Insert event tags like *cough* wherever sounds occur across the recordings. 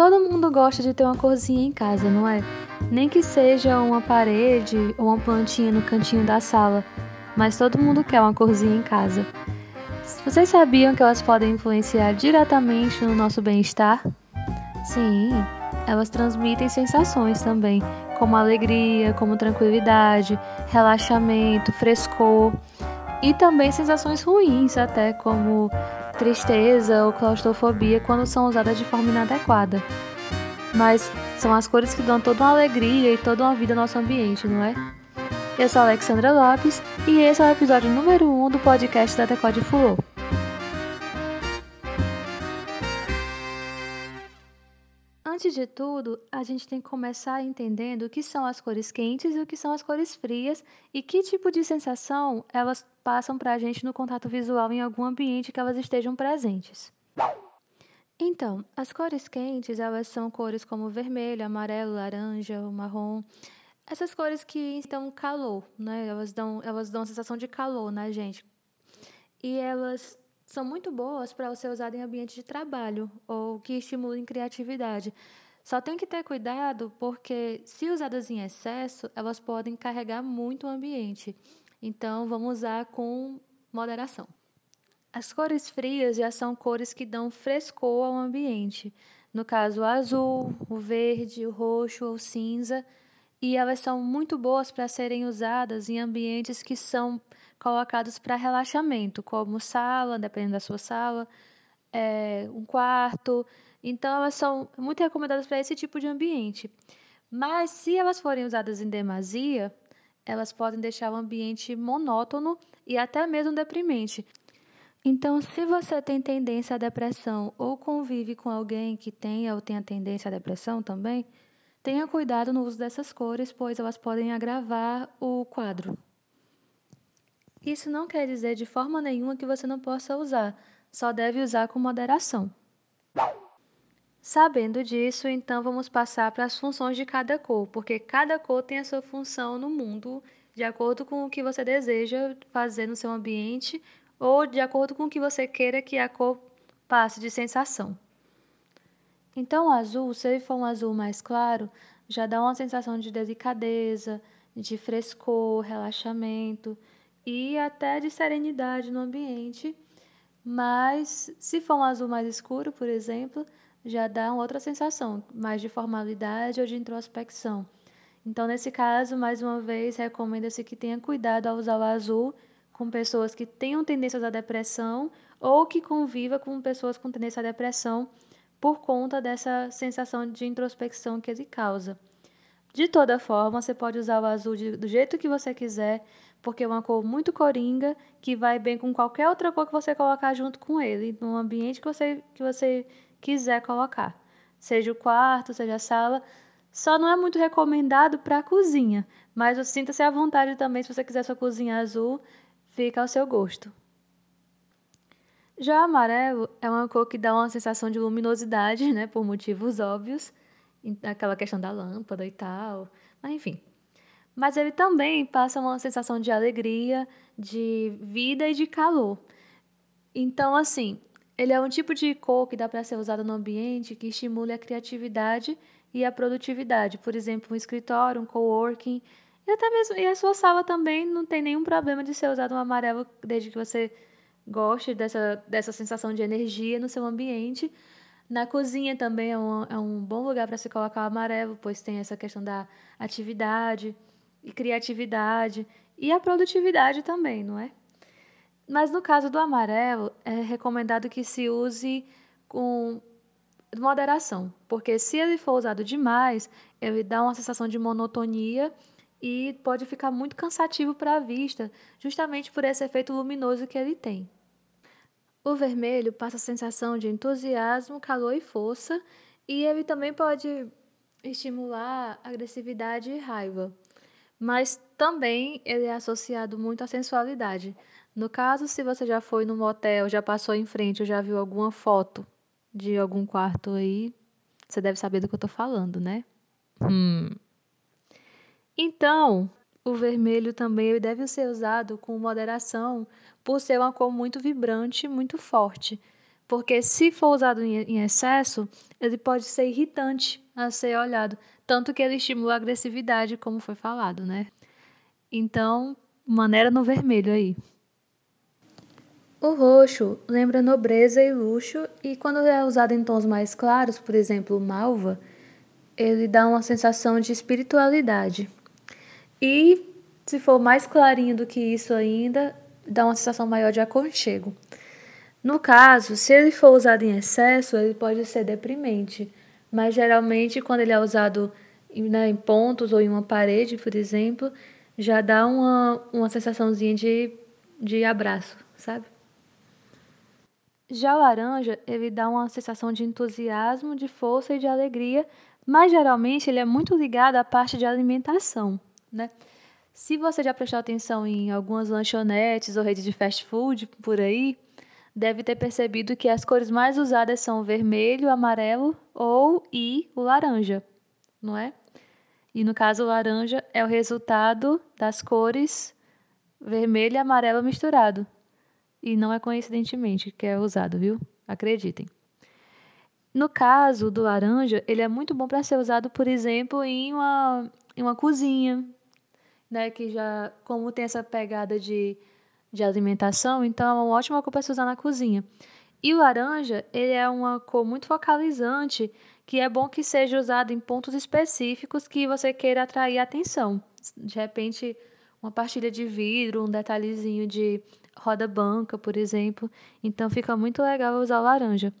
Todo mundo gosta de ter uma corzinha em casa, não é? Nem que seja uma parede ou uma plantinha no cantinho da sala, mas todo mundo quer uma corzinha em casa. Vocês sabiam que elas podem influenciar diretamente no nosso bem-estar? Sim, elas transmitem sensações também, como alegria, como tranquilidade, relaxamento, frescor e também sensações ruins, até como tristeza ou claustrofobia quando são usadas de forma inadequada. Mas são as cores que dão toda uma alegria e toda uma vida ao nosso ambiente, não é? Eu sou a Alexandra Lopes e esse é o episódio número 1 um do podcast da Decode Fulô. Antes de tudo, a gente tem que começar entendendo o que são as cores quentes e o que são as cores frias e que tipo de sensação elas passam para a gente no contato visual em algum ambiente que elas estejam presentes. Então, as cores quentes, elas são cores como vermelho, amarelo, laranja, marrom. Essas cores que dão calor, né? Elas dão, elas dão a sensação de calor na gente. E elas são muito boas para você usar em ambiente de trabalho ou que estimulem criatividade. Só tem que ter cuidado porque, se usadas em excesso, elas podem carregar muito o ambiente. Então, vamos usar com moderação. As cores frias já são cores que dão frescor ao ambiente. No caso, o azul, o verde, o roxo ou cinza. E elas são muito boas para serem usadas em ambientes que são colocados para relaxamento, como sala, dependendo da sua sala, é, um quarto. Então, elas são muito recomendadas para esse tipo de ambiente. Mas, se elas forem usadas em demasia, elas podem deixar o ambiente monótono e até mesmo deprimente. Então, se você tem tendência à depressão ou convive com alguém que tenha ou tenha tendência à depressão também, tenha cuidado no uso dessas cores, pois elas podem agravar o quadro. Isso não quer dizer de forma nenhuma que você não possa usar, só deve usar com moderação. Sabendo disso, então vamos passar para as funções de cada cor, porque cada cor tem a sua função no mundo, de acordo com o que você deseja fazer no seu ambiente ou de acordo com o que você queira que a cor passe de sensação. Então, o azul, se ele for um azul mais claro, já dá uma sensação de delicadeza, de frescor, relaxamento e até de serenidade no ambiente. Mas se for um azul mais escuro, por exemplo, já dá outra sensação, mais de formalidade ou de introspecção. Então, nesse caso, mais uma vez, recomenda-se que tenha cuidado ao usar o azul com pessoas que tenham tendências à depressão ou que conviva com pessoas com tendência à depressão por conta dessa sensação de introspecção que ele causa. De toda forma, você pode usar o azul de, do jeito que você quiser, porque é uma cor muito coringa que vai bem com qualquer outra cor que você colocar junto com ele, no ambiente que você, que você quiser colocar. Seja o quarto, seja a sala. Só não é muito recomendado para a cozinha, mas sinta-se à vontade também se você quiser sua cozinha azul, fica ao seu gosto. Já amarelo é uma cor que dá uma sensação de luminosidade, né, por motivos óbvios, aquela questão da lâmpada e tal, mas enfim mas ele também passa uma sensação de alegria, de vida e de calor. Então, assim, ele é um tipo de cor que dá para ser usado no ambiente que estimule a criatividade e a produtividade. Por exemplo, um escritório, um coworking, e até mesmo e a sua sala também não tem nenhum problema de ser usado um amarelo desde que você goste dessa, dessa sensação de energia no seu ambiente. Na cozinha também é um, é um bom lugar para se colocar o amarelo, pois tem essa questão da atividade e criatividade e a produtividade também, não é? Mas no caso do amarelo, é recomendado que se use com moderação, porque se ele for usado demais, ele dá uma sensação de monotonia e pode ficar muito cansativo para a vista, justamente por esse efeito luminoso que ele tem. O vermelho passa a sensação de entusiasmo, calor e força, e ele também pode estimular agressividade e raiva mas também ele é associado muito à sensualidade. No caso, se você já foi no motel, já passou em frente ou já viu alguma foto de algum quarto aí, você deve saber do que eu estou falando, né? Hum. Então, o vermelho também deve ser usado com moderação, por ser uma cor muito vibrante, muito forte. Porque se for usado em excesso, ele pode ser irritante a ser olhado, tanto que ele estimula a agressividade, como foi falado, né? Então, maneira no vermelho aí. O roxo lembra nobreza e luxo, e quando é usado em tons mais claros, por exemplo, malva, ele dá uma sensação de espiritualidade. E se for mais clarinho do que isso ainda, dá uma sensação maior de aconchego. No caso, se ele for usado em excesso, ele pode ser deprimente, mas geralmente quando ele é usado né, em pontos ou em uma parede, por exemplo, já dá uma, uma sensaçãozinha de, de abraço, sabe? Já o laranja, ele dá uma sensação de entusiasmo, de força e de alegria, mas geralmente ele é muito ligado à parte de alimentação, né? Se você já prestou atenção em algumas lanchonetes ou redes de fast food por aí, deve ter percebido que as cores mais usadas são o vermelho, o amarelo ou e o laranja, não é? E no caso, o laranja é o resultado das cores vermelho e amarelo misturado. E não é coincidentemente que é usado, viu? Acreditem. No caso do laranja, ele é muito bom para ser usado, por exemplo, em uma, em uma cozinha, né? Que já, como tem essa pegada de, de alimentação, então é uma ótima cor para se usar na cozinha. E o laranja, ele é uma cor muito focalizante, que é bom que seja usado em pontos específicos que você queira atrair atenção. De repente, uma partilha de vidro, um detalhezinho de roda banca, por exemplo. Então fica muito legal usar laranja.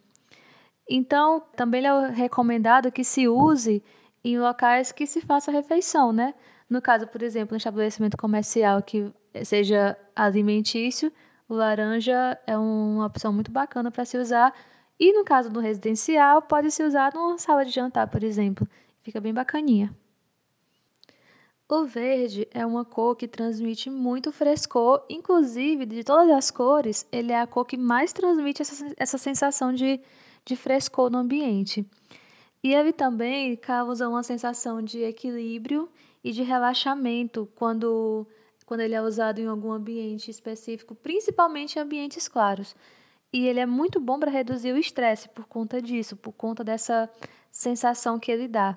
Então, também é recomendado que se use em locais que se faça refeição, né? No caso, por exemplo, um estabelecimento comercial que seja alimentício, o laranja é uma opção muito bacana para se usar. E no caso do residencial, pode se usar numa sala de jantar, por exemplo. Fica bem bacaninha. O verde é uma cor que transmite muito frescor, inclusive de todas as cores, ele é a cor que mais transmite essa, essa sensação de, de frescor no ambiente. E ele também causa uma sensação de equilíbrio e de relaxamento quando, quando ele é usado em algum ambiente específico, principalmente em ambientes claros. E ele é muito bom para reduzir o estresse por conta disso, por conta dessa sensação que ele dá.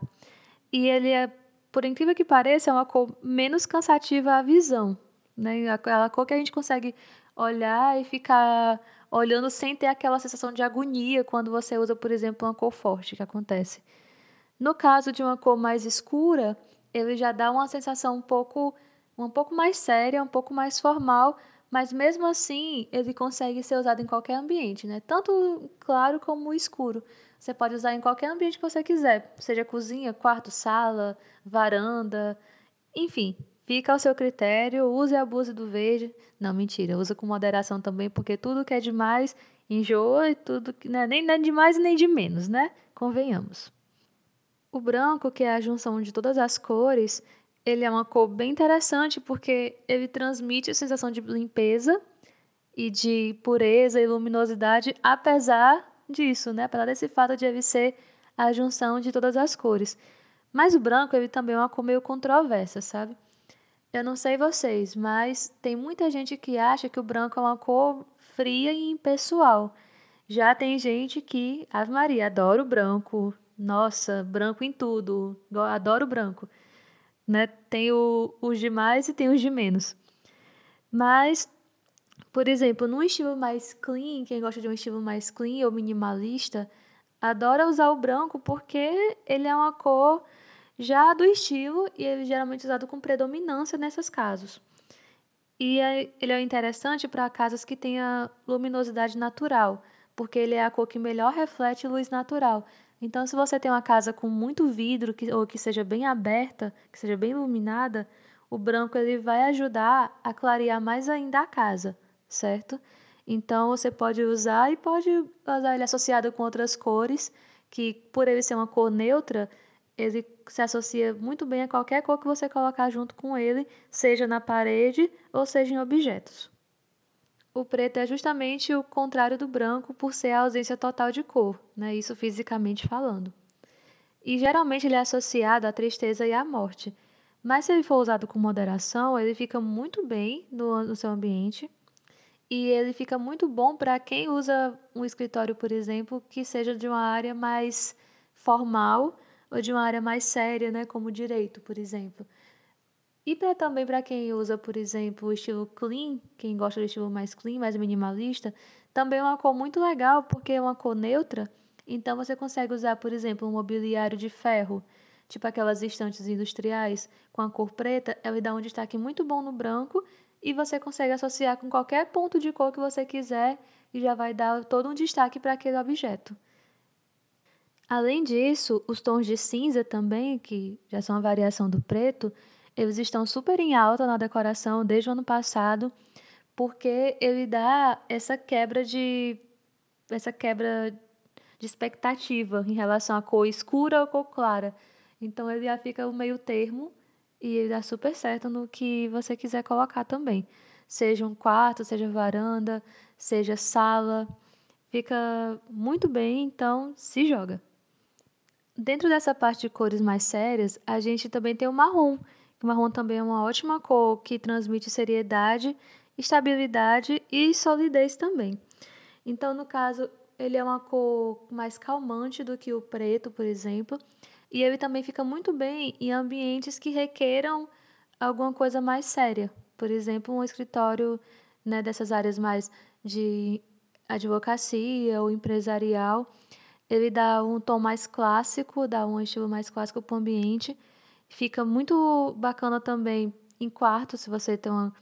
E ele é por incrível que pareça, é uma cor menos cansativa à visão. Né? Aquela cor que a gente consegue olhar e ficar olhando sem ter aquela sensação de agonia quando você usa, por exemplo, uma cor forte, que acontece. No caso de uma cor mais escura, ele já dá uma sensação um pouco, um pouco mais séria, um pouco mais formal, mas mesmo assim ele consegue ser usado em qualquer ambiente, né? Tanto claro como escuro. Você pode usar em qualquer ambiente que você quiser, seja cozinha, quarto, sala, varanda, enfim, fica ao seu critério, use e abuse do verde. Não, mentira, usa com moderação também, porque tudo que é demais enjoa e tudo que né, nem é demais nem de menos, né? Convenhamos. O branco, que é a junção de todas as cores, ele é uma cor bem interessante porque ele transmite a sensação de limpeza e de pureza e luminosidade, apesar disso, né? Apesar desse fato de ele ser a junção de todas as cores. Mas o branco, ele também é uma cor meio controversa, sabe? Eu não sei vocês, mas tem muita gente que acha que o branco é uma cor fria e impessoal. Já tem gente que, Ave Maria, adora o branco. Nossa, branco em tudo. Adoro branco. Né? Tem o, os de mais e tem os de menos. Mas por exemplo, num estilo mais clean, quem gosta de um estilo mais clean ou minimalista, adora usar o branco porque ele é uma cor já do estilo e ele é geralmente usado com predominância nesses casos. E é, ele é interessante para casas que tenha luminosidade natural, porque ele é a cor que melhor reflete luz natural. Então, se você tem uma casa com muito vidro que, ou que seja bem aberta, que seja bem iluminada, o branco ele vai ajudar a clarear mais ainda a casa certo? Então você pode usar e pode usar ele associado com outras cores, que por ele ser uma cor neutra, ele se associa muito bem a qualquer cor que você colocar junto com ele, seja na parede ou seja em objetos. O preto é justamente o contrário do branco por ser a ausência total de cor, né? isso fisicamente falando. E geralmente ele é associado à tristeza e à morte. Mas se ele for usado com moderação, ele fica muito bem no, no seu ambiente E ele fica muito bom para quem usa um escritório, por exemplo, que seja de uma área mais formal ou de uma área mais séria, né, como direito, por exemplo. E pra, também para quem usa, por exemplo, o estilo clean, quem gosta do estilo mais clean, mais minimalista, também é uma cor muito legal porque é uma cor neutra. Então você consegue usar, por exemplo, um mobiliário de ferro, tipo aquelas estantes industriais, com a cor preta, ela dá um destaque muito bom no branco e você consegue associar com qualquer ponto de cor que você quiser e já vai dar todo um destaque para aquele objeto. Além disso, os tons de cinza também, que já são a variação do preto, eles estão super em alta na decoração desde o ano passado, porque ele dá essa quebra de essa quebra de expectativa em relação à cor escura ou cor clara. Então ele já fica o meio termo e ele dá super certo no que você quiser colocar também. Seja um quarto, seja varanda, seja sala, fica muito bem, então se joga. Dentro dessa parte de cores mais sérias, a gente também tem o marrom, o marrom também é uma ótima cor que transmite seriedade, estabilidade e solidez também. Então, no caso, ele é uma cor mais calmante do que o preto, por exemplo, e ele também fica muito bem em ambientes que requeram alguma coisa mais séria. Por exemplo, um escritório né, dessas áreas mais de advocacia ou empresarial, ele dá um tom mais clássico, dá um estilo mais clássico para o ambiente Fica muito bacana também em quarto, se você tem uma,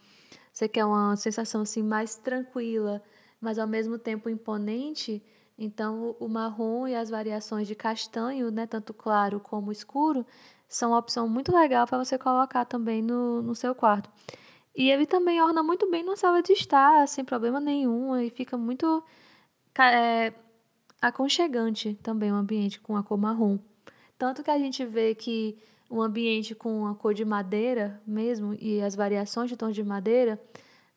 você quer uma sensação assim mais tranquila, mas ao mesmo tempo imponente. Então, o marrom e as variações de castanho, né, tanto claro como escuro, são uma opção muito legal para você colocar também no, no seu quarto. E ele também orna muito bem na sala de estar, sem problema nenhum, e fica muito é, aconchegante também o ambiente com a cor marrom. Tanto que a gente vê que um ambiente com a cor de madeira mesmo e as variações de tons de madeira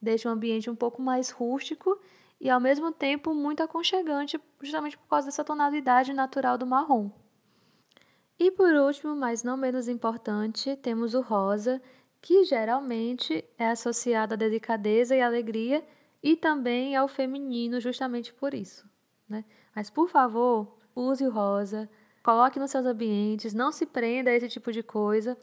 deixa o ambiente um pouco mais rústico e ao mesmo tempo muito aconchegante, justamente por causa dessa tonalidade natural do marrom. E por último, mas não menos importante, temos o rosa, que geralmente é associado à delicadeza e alegria e também ao feminino, justamente por isso. Né? Mas por favor, use o rosa, Coloque nos seus ambientes, não se prenda a esse tipo de coisa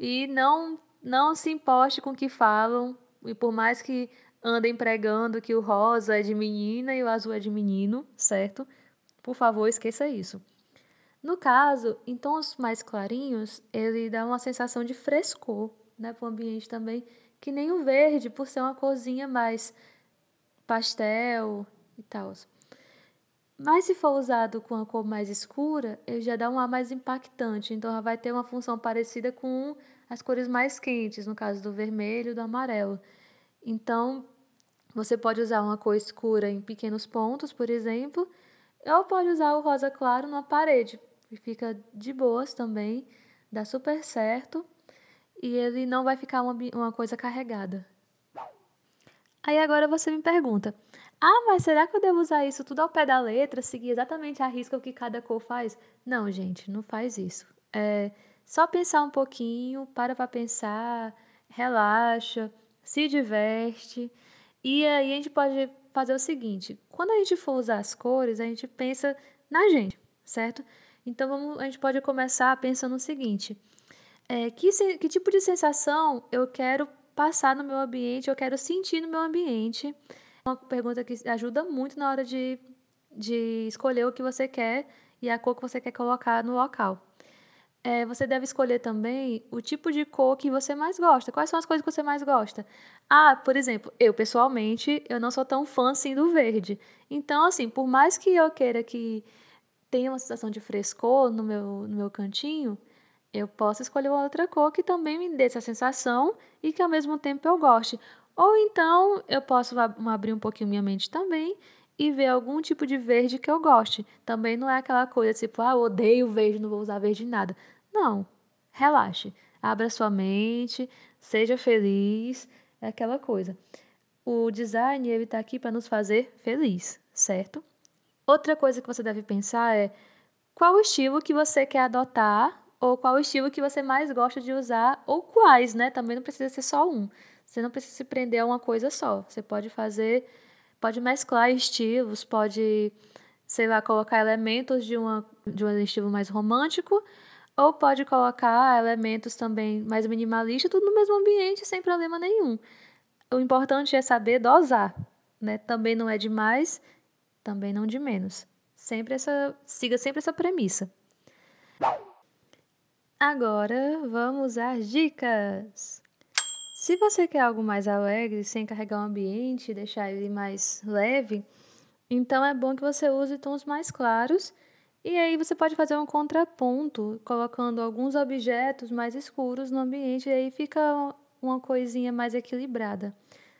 e não não se imposte com o que falam, e por mais que andem pregando que o rosa é de menina e o azul é de menino, certo? Por favor, esqueça isso. No caso, em tons mais clarinhos, ele dá uma sensação de frescor né, para o ambiente também, que nem o verde, por ser uma corzinha mais pastel e tal. Mas se for usado com a cor mais escura, ele já dá um ar mais impactante, então já vai ter uma função parecida com as cores mais quentes, no caso do vermelho e do amarelo. Então, você pode usar uma cor escura em pequenos pontos, por exemplo, ou pode usar o rosa claro numa parede, e fica de boas também, dá super certo, e ele não vai ficar uma, uma coisa carregada. Aí agora você me pergunta: ah, mas será que eu devo usar isso tudo ao pé da letra, seguir exatamente a risca o que cada cor faz? Não, gente, não faz isso. É só pensar um pouquinho, para para pensar, relaxa, se diverte. E aí a gente pode fazer o seguinte: quando a gente for usar as cores, a gente pensa na gente, certo? Então vamos, a gente pode começar pensando no seguinte: é, que, que tipo de sensação eu quero passar no meu ambiente, eu quero sentir no meu ambiente uma pergunta que ajuda muito na hora de, de escolher o que você quer e a cor que você quer colocar no local. É, você deve escolher também o tipo de cor que você mais gosta. Quais são as coisas que você mais gosta? Ah, por exemplo, eu pessoalmente, eu não sou tão fã assim do verde. Então, assim, por mais que eu queira que tenha uma sensação de frescor no meu, no meu cantinho, eu posso escolher outra cor que também me dê essa sensação e que ao mesmo tempo eu goste. Ou então eu posso abrir um pouquinho minha mente também e ver algum tipo de verde que eu goste. Também não é aquela coisa tipo, ah, odeio verde, não vou usar verde em nada. Não, relaxe. Abra sua mente, seja feliz, é aquela coisa. O design ele está aqui para nos fazer feliz, certo? Outra coisa que você deve pensar é qual estilo que você quer adotar ou qual estilo que você mais gosta de usar ou quais, né? Também não precisa ser só um Você não precisa se prender a uma coisa só. Você pode fazer, pode mesclar estilos, pode, sei lá, colocar elementos de, uma, de um estilo mais romântico, ou pode colocar elementos também mais minimalistas, tudo no mesmo ambiente, sem problema nenhum. O importante é saber dosar, né? Também não é demais, também não de menos. Sempre essa, siga sempre essa premissa. Agora vamos às dicas. Se você quer algo mais alegre, sem carregar o ambiente, deixar ele mais leve, então é bom que você use tons mais claros e aí você pode fazer um contraponto, colocando alguns objetos mais escuros no ambiente e aí fica uma coisinha mais equilibrada,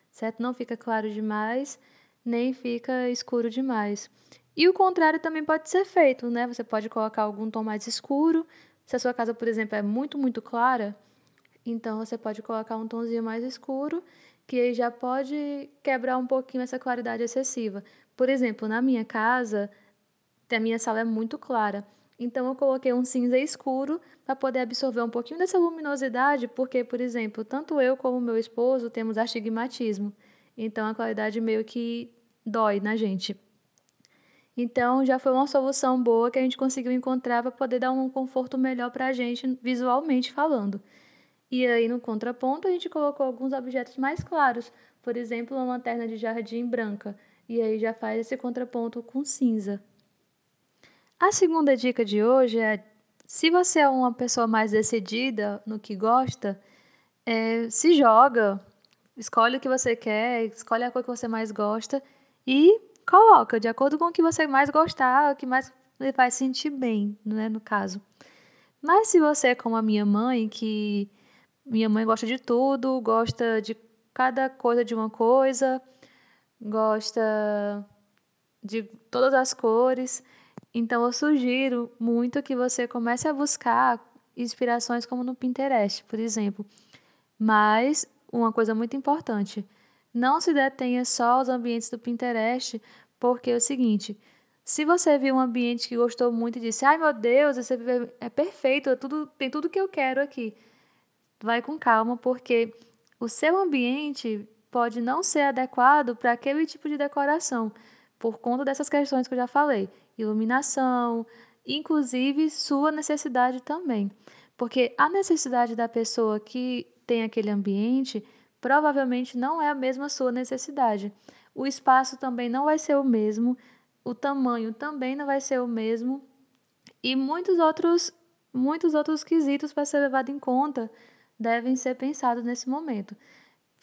certo? Não fica claro demais, nem fica escuro demais. E o contrário também pode ser feito, né? Você pode colocar algum tom mais escuro se a sua casa, por exemplo, é muito, muito clara, então você pode colocar um tomzinho mais escuro, que aí já pode quebrar um pouquinho essa claridade excessiva. Por exemplo, na minha casa, a minha sala é muito clara. Então eu coloquei um cinza escuro para poder absorver um pouquinho dessa luminosidade, porque, por exemplo, tanto eu como meu esposo temos astigmatismo. Então a claridade meio que dói na gente. Então, já foi uma solução boa que a gente conseguiu encontrar para poder dar um conforto melhor para a gente, visualmente falando. E aí, no contraponto, a gente colocou alguns objetos mais claros, por exemplo, uma lanterna de jardim branca, e aí já faz esse contraponto com cinza. A segunda dica de hoje é: se você é uma pessoa mais decidida no que gosta, é, se joga, escolhe o que você quer, escolhe a cor que você mais gosta e coloca de acordo com o que você mais gostar, o que mais lhe faz sentir bem, né, no caso. Mas se você é como a minha mãe, que minha mãe gosta de tudo, gosta de cada coisa de uma coisa, gosta de todas as cores, então eu sugiro muito que você comece a buscar inspirações como no Pinterest, por exemplo. Mas uma coisa muito importante, não se detenha só aos ambientes do Pinterest, porque é o seguinte: se você viu um ambiente que gostou muito e disse, ai meu Deus, esse é perfeito, é tudo, tem tudo que eu quero aqui, vai com calma, porque o seu ambiente pode não ser adequado para aquele tipo de decoração, por conta dessas questões que eu já falei: iluminação, inclusive sua necessidade também. Porque a necessidade da pessoa que tem aquele ambiente provavelmente não é a mesma sua necessidade. O espaço também não vai ser o mesmo, o tamanho também não vai ser o mesmo e muitos outros muitos outros quesitos para ser levado em conta devem ser pensados nesse momento.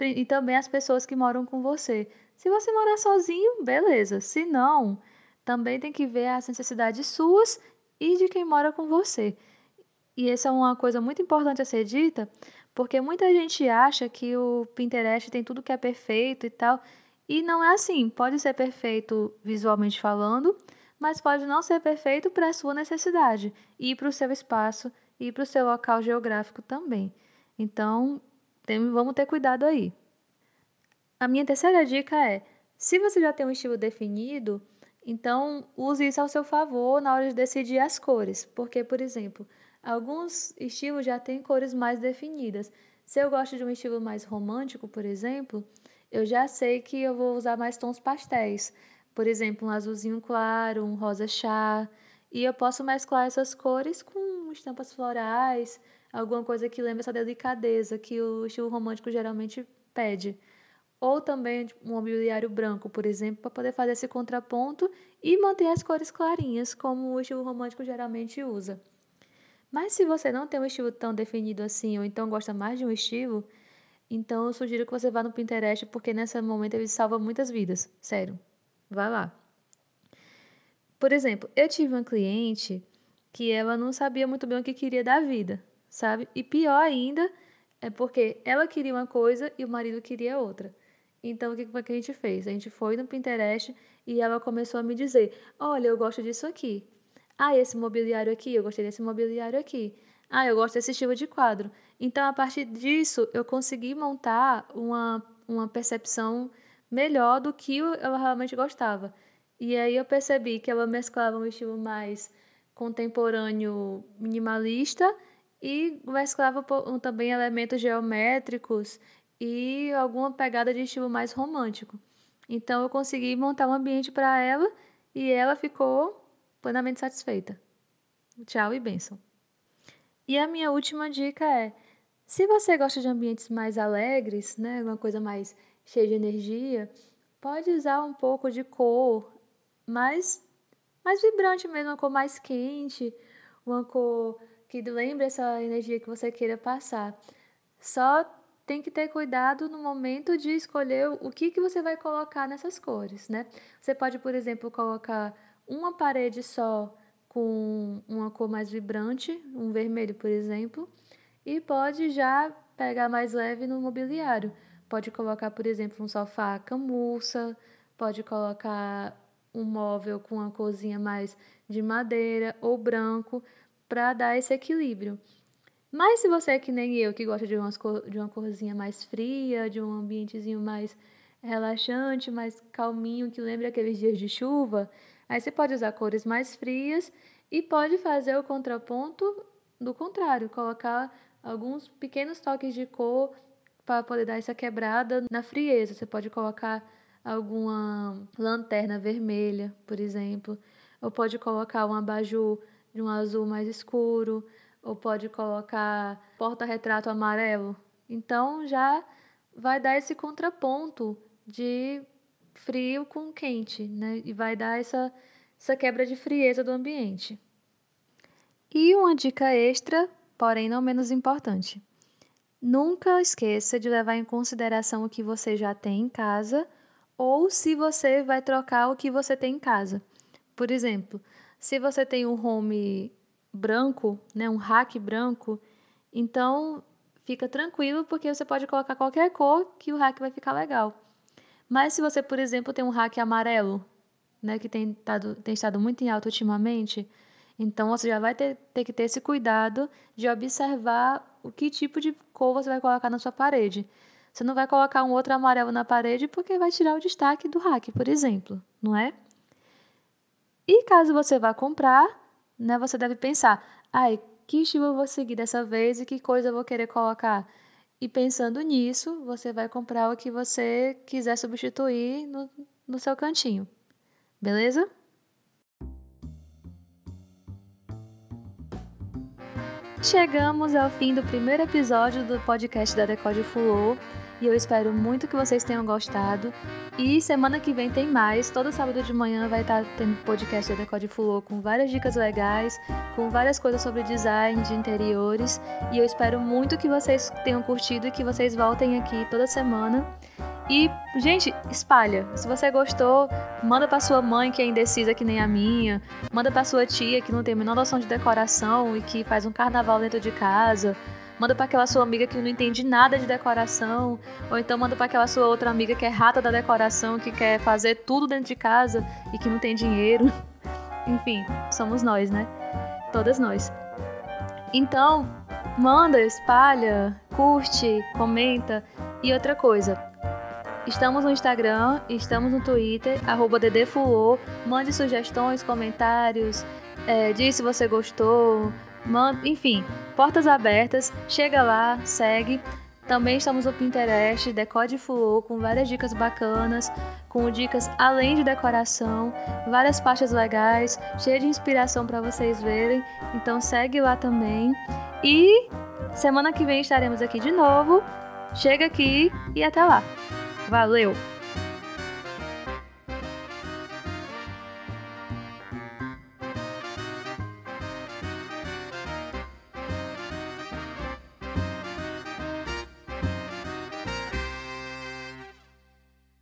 E também as pessoas que moram com você. Se você morar sozinho, beleza. Se não, também tem que ver as necessidades suas e de quem mora com você. E essa é uma coisa muito importante a ser dita, porque muita gente acha que o Pinterest tem tudo que é perfeito e tal, e não é assim. Pode ser perfeito visualmente falando, mas pode não ser perfeito para a sua necessidade e para o seu espaço e para o seu local geográfico também. Então, tem, vamos ter cuidado aí. A minha terceira dica é: se você já tem um estilo definido, então use isso ao seu favor na hora de decidir as cores. Porque, por exemplo, Alguns estilos já têm cores mais definidas. Se eu gosto de um estilo mais romântico, por exemplo, eu já sei que eu vou usar mais tons pastéis. Por exemplo, um azulzinho claro, um rosa chá. E eu posso mesclar essas cores com estampas florais, alguma coisa que lembre essa delicadeza que o estilo romântico geralmente pede. Ou também um mobiliário branco, por exemplo, para poder fazer esse contraponto e manter as cores clarinhas, como o estilo romântico geralmente usa. Mas se você não tem um estilo tão definido assim, ou então gosta mais de um estilo, então eu sugiro que você vá no Pinterest, porque nesse momento ele salva muitas vidas. Sério. Vá lá. Por exemplo, eu tive uma cliente que ela não sabia muito bem o que queria da vida, sabe? E pior ainda é porque ela queria uma coisa e o marido queria outra. Então, o que, que a gente fez? A gente foi no Pinterest e ela começou a me dizer: Olha, eu gosto disso aqui. Ah, esse mobiliário aqui, eu gostei desse mobiliário aqui. Ah, eu gosto desse estilo de quadro. Então, a partir disso, eu consegui montar uma, uma percepção melhor do que eu realmente gostava. E aí eu percebi que ela mesclava um estilo mais contemporâneo minimalista e mesclava também elementos geométricos e alguma pegada de estilo mais romântico. Então eu consegui montar um ambiente para ela e ela ficou plenamente satisfeita. Tchau e benção. E a minha última dica é: se você gosta de ambientes mais alegres, né, uma coisa mais cheia de energia, pode usar um pouco de cor mais mais vibrante mesmo, uma cor mais quente, uma cor que lembre essa energia que você queira passar. Só tem que ter cuidado no momento de escolher o que, que você vai colocar nessas cores, né? Você pode, por exemplo, colocar uma parede só com uma cor mais vibrante, um vermelho, por exemplo, e pode já pegar mais leve no mobiliário. Pode colocar, por exemplo, um sofá camurça, pode colocar um móvel com uma corzinha mais de madeira ou branco para dar esse equilíbrio. Mas se você é que nem eu, que gosta de, umas de uma corzinha mais fria, de um ambientezinho mais relaxante, mais calminho, que lembra aqueles dias de chuva, aí você pode usar cores mais frias e pode fazer o contraponto do contrário, colocar alguns pequenos toques de cor para poder dar essa quebrada na frieza. Você pode colocar alguma lanterna vermelha, por exemplo, ou pode colocar um abajur de um azul mais escuro ou pode colocar porta-retrato amarelo. Então já vai dar esse contraponto de frio com quente, né? E vai dar essa, essa quebra de frieza do ambiente. E uma dica extra, porém não menos importante. Nunca esqueça de levar em consideração o que você já tem em casa ou se você vai trocar o que você tem em casa. Por exemplo, se você tem um home branco, né, um rack branco, então fica tranquilo porque você pode colocar qualquer cor que o rack vai ficar legal. Mas se você, por exemplo, tem um rack amarelo, né, que tem, tado, tem estado muito em alta ultimamente, então você já vai ter, ter que ter esse cuidado de observar o que tipo de cor você vai colocar na sua parede. Você não vai colocar um outro amarelo na parede porque vai tirar o destaque do rack, por exemplo, não é? E caso você vá comprar, né, você deve pensar, ai, que estilo eu vou seguir dessa vez e que coisa eu vou querer colocar. E pensando nisso, você vai comprar o que você quiser substituir no, no seu cantinho. Beleza? Chegamos ao fim do primeiro episódio do podcast da Decode Fulô e eu espero muito que vocês tenham gostado. E semana que vem tem mais. Todo sábado de manhã vai estar tendo podcast da Decode Fulô com várias dicas legais, com várias coisas sobre design de interiores. E eu espero muito que vocês tenham curtido e que vocês voltem aqui toda semana. E, gente, espalha. Se você gostou, manda para sua mãe que é indecisa que nem a minha, manda para sua tia que não tem a menor noção de decoração e que faz um carnaval dentro de casa manda para aquela sua amiga que não entende nada de decoração, ou então manda para aquela sua outra amiga que é rata da decoração, que quer fazer tudo dentro de casa e que não tem dinheiro. *laughs* Enfim, somos nós, né? Todas nós. Então, manda, espalha, curte, comenta. E outra coisa, Estamos no Instagram, estamos no Twitter, arroba ddfulô. Mande sugestões, comentários, é, diz se você gostou, manda, enfim, portas abertas, chega lá, segue. Também estamos no Pinterest, Decode Fluor, com várias dicas bacanas, com dicas além de decoração, várias pastas legais, cheia de inspiração para vocês verem. Então segue lá também. E semana que vem estaremos aqui de novo. Chega aqui e até lá. Valeu!